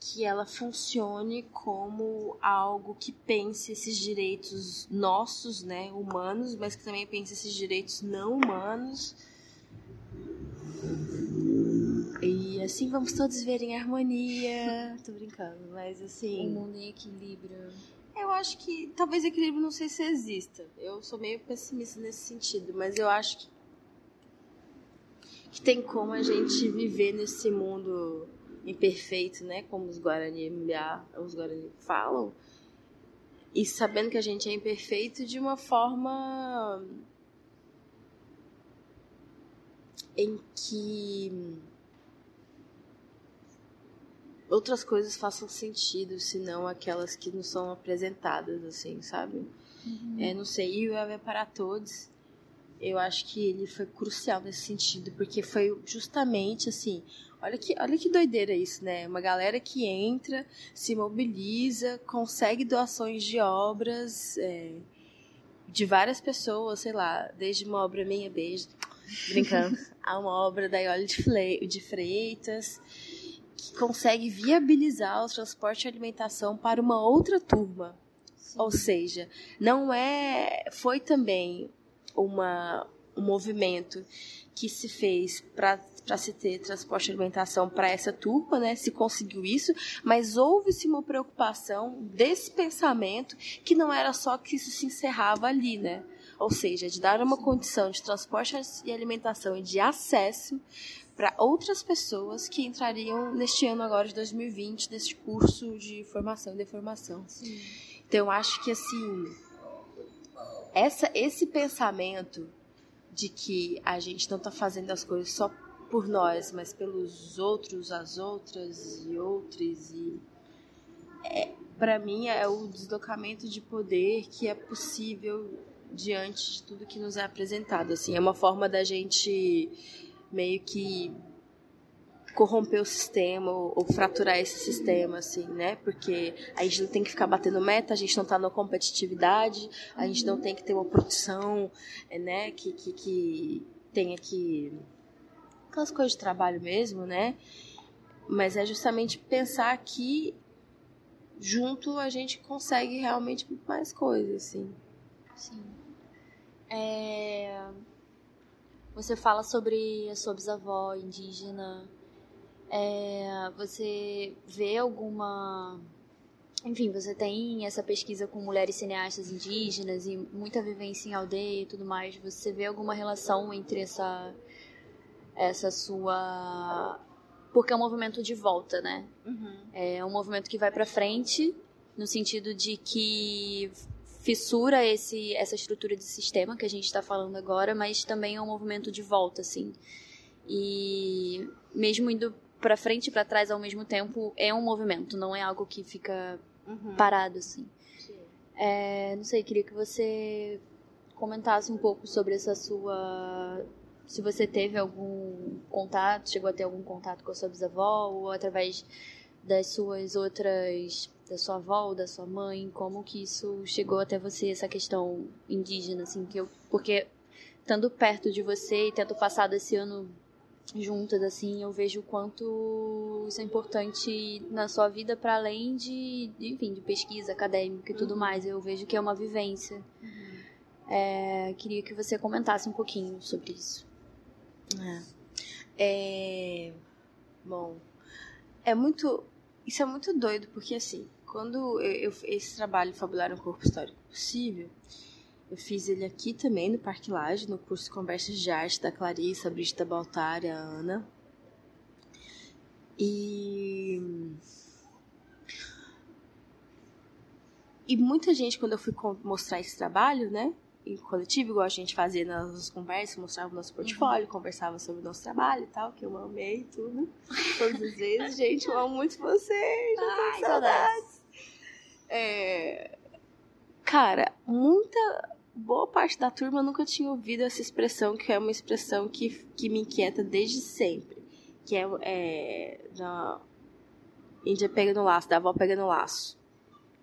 que ela funcione como algo que pense esses direitos nossos, né, humanos, mas que também pense esses direitos não humanos. E assim vamos todos ver em harmonia. Tô brincando, mas assim. O mundo em equilíbrio. Eu acho que talvez equilíbrio não sei se exista. Eu sou meio pessimista nesse sentido, mas eu acho que, que tem como a gente viver nesse mundo imperfeito, né? Como os Guarani os Guarani falam, e sabendo que a gente é imperfeito de uma forma em que outras coisas façam sentido, senão aquelas que não são apresentadas, assim, sabe? Uhum. É, não sei, e o é para todos, eu acho que ele foi crucial nesse sentido, porque foi justamente assim, olha que, olha que doideira isso, né? Uma galera que entra, se mobiliza, consegue doações de obras é, de várias pessoas, sei lá, desde uma obra meia beijo, brincando, a uma obra da Iole de Freitas, que consegue viabilizar o transporte e alimentação para uma outra turma. Sim. Ou seja, não é. Foi também uma, um movimento que se fez para se ter transporte e alimentação para essa turma, né? Se conseguiu isso, mas houve-se uma preocupação desse pensamento que não era só que isso se encerrava ali, né? Ou seja, de dar uma condição de transporte e alimentação e de acesso para outras pessoas que entrariam neste ano agora de 2020 nesse curso de formação e deformação. Sim. Então acho que assim essa esse pensamento de que a gente não está fazendo as coisas só por nós, mas pelos outros, as outras e outros e é, para mim é o deslocamento de poder que é possível diante de tudo que nos é apresentado. Assim, é uma forma da gente meio que corromper o sistema ou, fraturar esse sistema, assim, né? Porque a gente não tem que ficar batendo meta, a gente não tá na competitividade, a gente não tem que ter uma produção, né? Que, que, que tenha que. aquelas coisas de trabalho mesmo, né? Mas é justamente pensar que junto a gente consegue realmente mais coisas, assim. Sim. É... Você fala sobre a sua bisavó indígena. É... Você vê alguma. Enfim, você tem essa pesquisa com mulheres cineastas indígenas e muita vivência em aldeia e tudo mais. Você vê alguma relação entre essa essa sua porque é um movimento de volta, né? Uhum. É um movimento que vai para frente no sentido de que fissura esse, essa estrutura de sistema que a gente está falando agora, mas também é um movimento de volta, assim. E mesmo indo para frente e para trás ao mesmo tempo, é um movimento, não é algo que fica uhum. parado, assim. É, não sei, queria que você comentasse um pouco sobre essa sua. Se você teve algum contato, chegou a ter algum contato com a sua bisavó, ou através das suas outras da sua avó ou da sua mãe, como que isso chegou até você, essa questão indígena, assim, que eu, porque estando perto de você e tendo passado esse ano juntas, assim, eu vejo o quanto isso é importante na sua vida para além de, enfim, de pesquisa acadêmica e tudo uhum. mais. Eu vejo que é uma vivência. Uhum. É, queria que você comentasse um pouquinho sobre isso. É. é... Bom, é muito. Isso é muito doido, porque assim, quando eu, eu esse trabalho Fabular um Corpo Histórico Possível, eu fiz ele aqui também no Parque Laje, no curso Conversas de Arte da Clarissa, a Baltar, a Ana. E. E muita gente, quando eu fui mostrar esse trabalho, né, em coletivo, igual a gente fazia nas conversas, mostrava o nosso portfólio, uhum. conversava sobre o nosso trabalho e tal, que eu amei tudo. Todas as vezes, gente, eu amo muito vocês, Ai, saudades. É... Cara, muita boa parte da turma nunca tinha ouvido essa expressão, que é uma expressão que, que me inquieta desde sempre. Que é, é da Índia pega no laço, da avó pega no laço.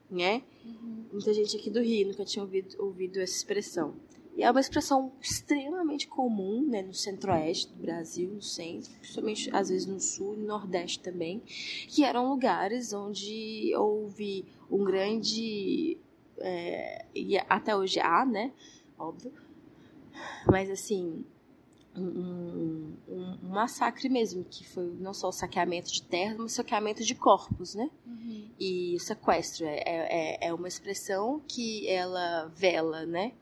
Né? Uhum. Muita gente aqui do Rio nunca tinha ouvido, ouvido essa expressão. E é uma expressão extremamente comum né, no centro-oeste do Brasil, no centro, principalmente às vezes no sul e no nordeste também, que eram lugares onde houve um grande é, e até hoje há, né? Óbvio. Mas assim, um, um, um, massacre mesmo, que foi não só o saqueamento de terras, mas o saqueamento de corpos, né? Uhum. E o sequestro é, é, é uma expressão que ela vela, né?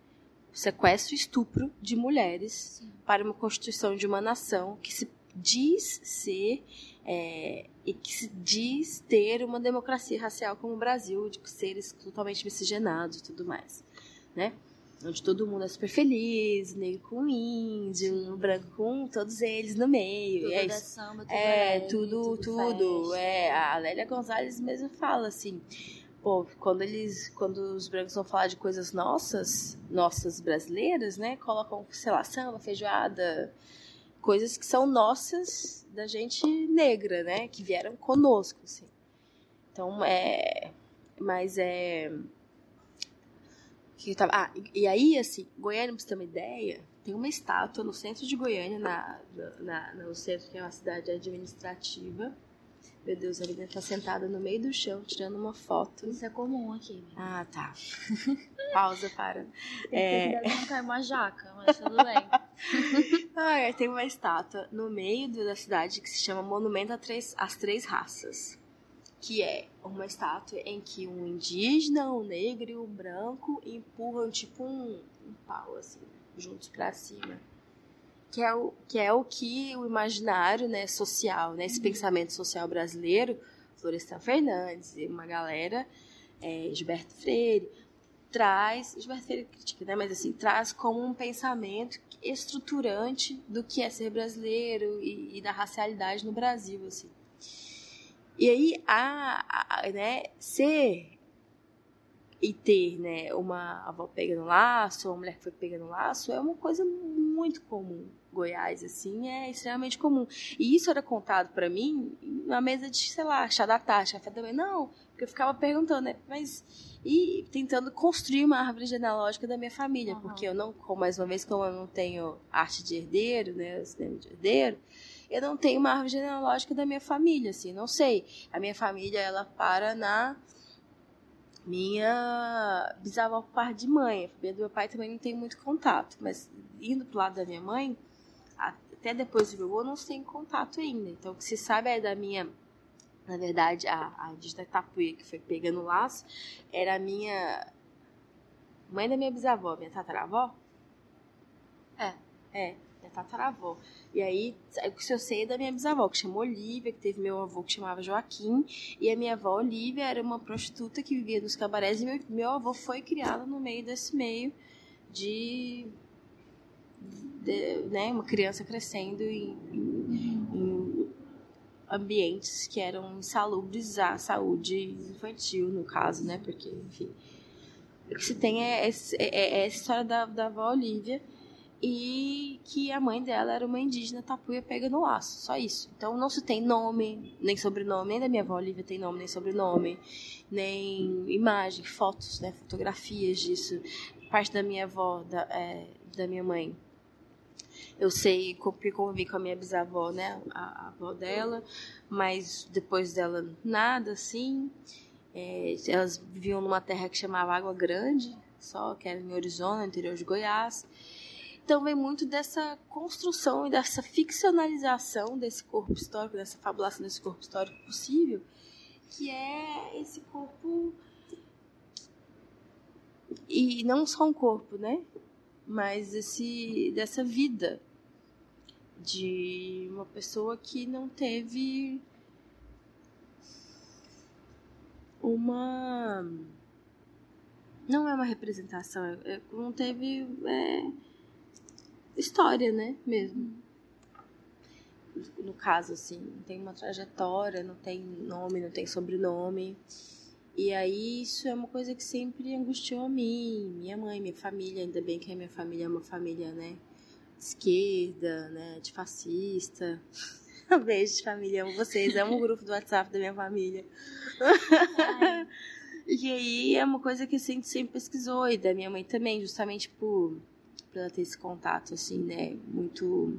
O sequestro e estupro de mulheres Sim. para uma constituição de uma nação que se diz ser é, e que se diz ter uma democracia racial como o Brasil, de seres totalmente miscigenados e tudo mais, né? Onde todo mundo é super feliz, negro com índio, branco com todos eles no meio. Tudo é, samba, tudo é, tudo, tudo. tudo é, a Lélia Gonzalez mesmo fala assim, pô, quando eles, quando os brancos vão falar de coisas nossas, nossas brasileiras, né, colocam, sei lá, samba, feijoada, coisas que são nossas da gente negra, né? Que vieram conosco, assim. Então, é. Mas é. Que tava, ah, e aí, assim, Goiânia, pra você ter uma ideia, tem uma estátua no centro de Goiânia, na, na, no centro que é uma cidade administrativa, meu Deus, a menina tá sentada no meio do chão, tirando uma foto. Isso é comum aqui. Né? Ah, tá. Pausa para. É... não cai uma jaca, mas tudo bem. ah, é, tem uma estátua no meio da cidade que se chama Monumento às Três Raças. Que é uma estátua em que um indígena, um negro e um branco empurram tipo um, um pau, assim, juntos para cima que é o que, é o, que o imaginário né, social, né, esse uhum. pensamento social brasileiro, Florestan Fernandes uma galera, é, Gilberto Freire, traz, Gilberto Freire critica, né, mas assim, traz como um pensamento estruturante do que é ser brasileiro e, e da racialidade no Brasil, assim. E aí, a, a, né, ser e ter, né, uma avó pegando laço, uma mulher que foi pegando laço, é uma coisa muito comum. Goiás, assim, é extremamente comum. E isso era contado para mim na mesa de, sei lá, chá da tarde, café da manhã. Não, porque eu ficava perguntando, né, mas... E tentando construir uma árvore genealógica da minha família, uhum. porque eu não, mais uma vez, como eu não tenho arte de herdeiro, né, cinema de herdeiro, eu não tenho uma árvore genealógica da minha família, assim, não sei. A minha família, ela para na minha bisavó por parte de mãe. A família do meu pai também não tem muito contato, mas indo pro lado da minha mãe, até depois do meu avô, não se tem contato ainda. Então, o que se sabe é da minha. Na verdade, a, a indígena Tapuia, que foi pegando o laço, era a minha. Mãe da minha bisavó, minha tataravó? É, é, minha tataravó. E aí, o que eu sei é da minha bisavó, que chamou Olivia, que teve meu avô que chamava Joaquim, e a minha avó Olivia era uma prostituta que vivia nos cabarés, e meu, meu avô foi criado no meio desse meio de de, né, uma criança crescendo em, em, em, ambientes que eram insalubres à saúde infantil, no caso, né? Porque, enfim. O que se tem é, é, é, é essa história da, da avó Olivia e que a mãe dela era uma indígena tapuia pega no laço, só isso. Então não se tem nome, nem sobrenome, nem da minha avó Olivia tem nome, nem sobrenome, nem imagem, fotos, né, fotografias disso. Parte da minha avó, da, é, da minha mãe, eu sei porque convivi com a minha bisavó, né? A, a avó dela, mas depois dela nada, assim. É, elas viviam numa terra que chamava Água Grande, só, que era em Arizona, interior de Goiás. Então vem muito dessa construção e dessa ficcionalização desse corpo histórico, dessa fabulação desse corpo histórico possível, que é esse corpo e não só um corpo, né? Mas esse dessa vida de uma pessoa que não teve uma não é uma representação, é, é não teve é, história, né, mesmo. No caso, assim, não tem uma trajetória, não tem nome, não tem sobrenome. E aí isso é uma coisa que sempre angustiou a mim, minha mãe, minha família, ainda bem que a minha família é uma família, né, de esquerda, né, de fascista. Beijo, família, amo vocês, amo o grupo do WhatsApp da minha família. e aí é uma coisa que a gente sempre pesquisou, e da minha mãe também, justamente por, por ela ter esse contato, assim, né, muito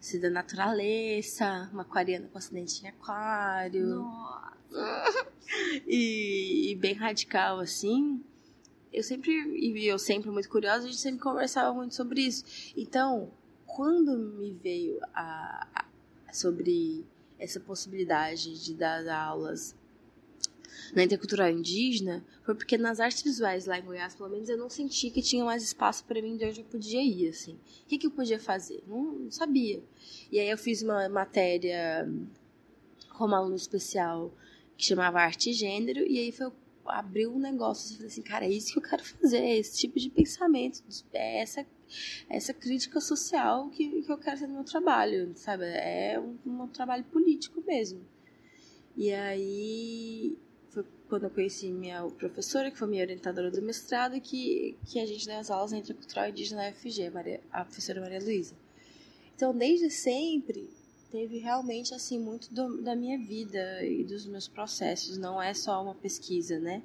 se da natureza, uma aquariana com acidente em aquário. Nossa. e, e, bem radical, assim. Eu sempre, e eu sempre muito curiosa, a gente sempre conversava muito sobre isso. Então, quando me veio a, a sobre essa possibilidade de dar aulas na intercultural indígena foi porque nas artes visuais lá em Goiás, pelo menos eu não senti que tinha mais espaço para mim de onde eu podia ir, assim. O que, que eu podia fazer? Não, não sabia. E aí eu fiz uma matéria como aluno especial que chamava Arte e Gênero, e aí foi abriu um negócio, assim, eu falei assim, cara, é isso que eu quero fazer, é esse tipo de pensamento, é essa, essa crítica social que, que eu quero fazer no meu trabalho, sabe? É um, um trabalho político mesmo. E aí quando eu conheci minha professora, que foi minha orientadora do mestrado, que, que a gente deu as aulas entre cultural indígena na UFG, Maria, a professora Maria Luísa. Então, desde sempre, teve realmente assim muito do, da minha vida e dos meus processos. Não é só uma pesquisa, né?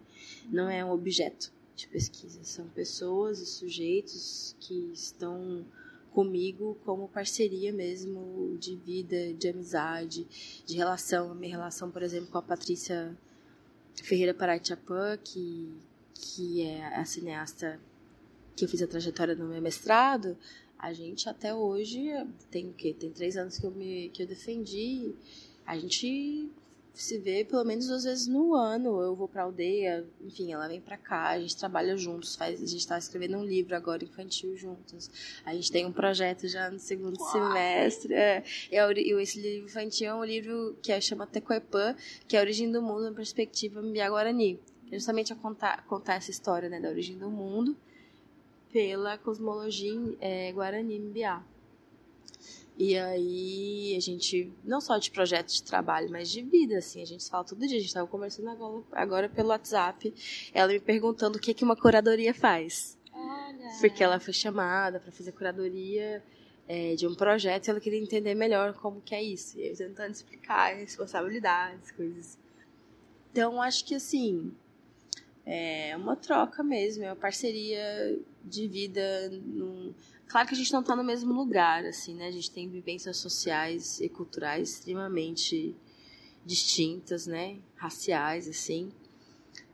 Não é um objeto de pesquisa. São pessoas e sujeitos que estão comigo como parceria mesmo de vida, de amizade, de relação. A minha relação, por exemplo, com a Patrícia Ferreira Paraitapã, que, que é a cineasta que eu fiz a trajetória no meu mestrado, a gente até hoje tem o quê? Tem três anos que eu me que eu defendi. A gente se vê pelo menos duas vezes no ano. Eu vou pra aldeia, enfim, ela vem pra cá, a gente trabalha juntos, faz, a gente tá escrevendo um livro agora infantil juntos. A gente tem um projeto já no segundo Uau. semestre. É, é, esse livro infantil é um livro que é, chama Tecoepã, que é a origem do mundo na perspectiva Mbiá-Guarani. Justamente a contar, contar essa história né, da origem do mundo pela cosmologia é, Guarani Mbiá. E aí a gente, não só de projetos de trabalho, mas de vida, assim, a gente fala todo dia. A gente estava conversando agora, agora pelo WhatsApp, ela me perguntando o que, que uma curadoria faz. Olha. Porque ela foi chamada para fazer curadoria é, de um projeto e ela queria entender melhor como que é isso. E eu tentando explicar responsabilidades, coisas. Então, acho que assim, é uma troca mesmo, é uma parceria de vida. Num... Claro que a gente não está no mesmo lugar, assim, né? A gente tem vivências sociais e culturais extremamente distintas, né? Raciais, assim.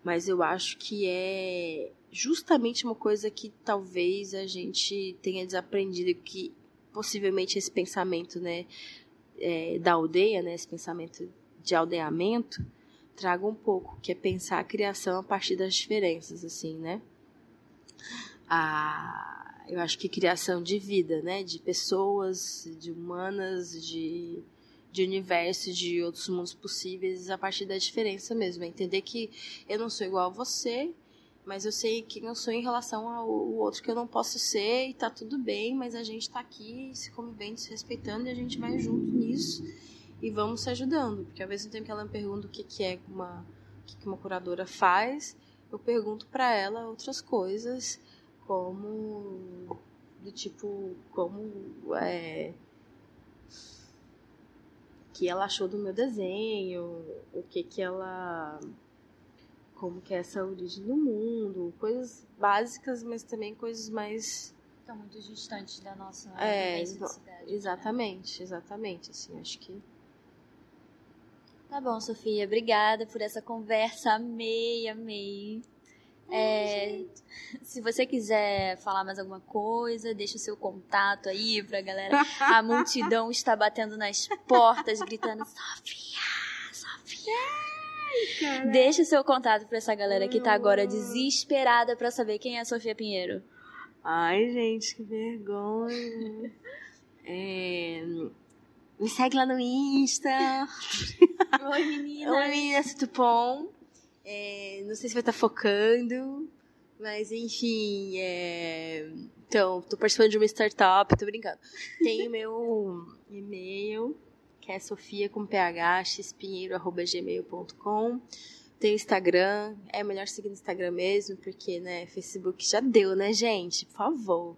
Mas eu acho que é justamente uma coisa que talvez a gente tenha desaprendido, que possivelmente esse pensamento, né? É, da aldeia, né? Esse pensamento de aldeamento traga um pouco, que é pensar a criação a partir das diferenças, assim, né? A, eu acho que criação de vida, né? De pessoas, de humanas, de, de universo, de outros mundos possíveis, a partir da diferença mesmo. É entender que eu não sou igual a você, mas eu sei quem eu sou em relação ao outro que eu não posso ser e tá tudo bem, mas a gente tá aqui se convivendo, se respeitando e a gente vai junto nisso e vamos se ajudando. Porque ao mesmo tempo que ela me pergunta o que, que é uma, o que, que uma curadora faz, eu pergunto para ela outras coisas, como do tipo, como é, que ela achou do meu desenho, o que que ela como que é essa origem do mundo, coisas básicas, mas também coisas mais estão muito distantes da nossa é, cidade, né? exatamente, né? exatamente, assim, acho que Tá bom, Sofia, obrigada por essa conversa. Amei, amei. É, se você quiser falar mais alguma coisa, deixa o seu contato aí pra galera. A multidão está batendo nas portas, gritando: Sofia, Sofia. Deixa o seu contato pra essa galera que tá agora desesperada pra saber quem é a Sofia Pinheiro. Ai, gente, que vergonha. É... Me segue lá no Insta. Oi, menina. Oi, menina Tupom. É... Não sei se vai estar focando, mas enfim. É... Então, tô participando de uma startup, tô brincando. Tem o meu e-mail, que é sofia com. Tem Instagram, é melhor seguir no Instagram mesmo, porque, né, Facebook já deu, né, gente? Por favor.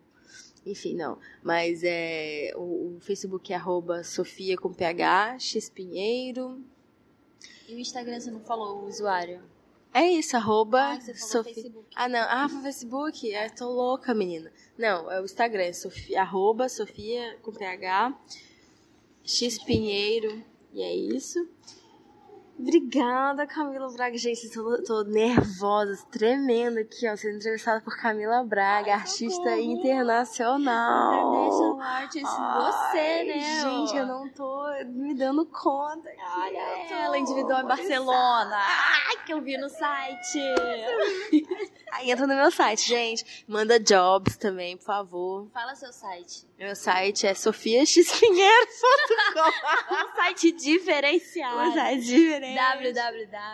Enfim, não. Mas é, o, o Facebook é arroba Sofia com PH, xpinheiro. E o Instagram você não falou o usuário? É isso, arroba Ah, você falou Facebook. Ah, não. Ah, foi Facebook? É, tô louca, menina. Não, é o Instagram, é Sofia, arroba Sofia com PH, xpinheiro. E é isso. Obrigada, Camila Braga. Gente, tô, tô nervosa, tremendo aqui, ó, sendo entrevistada por Camila Braga, artista internacional. International Artist, você, Ai, né? Gente, eu não tô me dando conta. Olha eu tô ela, individual em Barcelona. Ai, que eu vi no site. Aí entra no meu site, gente. Manda jobs também, por favor. Fala seu site. Meu site é sofiaxpinheiro.com. Um site diferenciado. Um site diferente.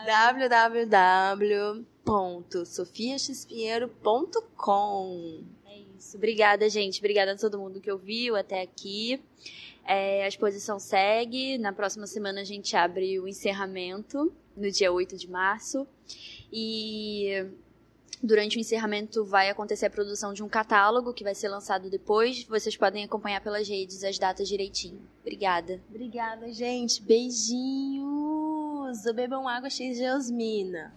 www. www.sofiaxpinheiro.com É isso. Obrigada, gente. Obrigada a todo mundo que ouviu até aqui. É, a exposição segue. Na próxima semana a gente abre o encerramento, no dia 8 de março. E durante o encerramento vai acontecer a produção de um catálogo que vai ser lançado depois. Vocês podem acompanhar pelas redes as datas direitinho. Obrigada. Obrigada, gente. Beijinhos. Bebam água cheia de osmina.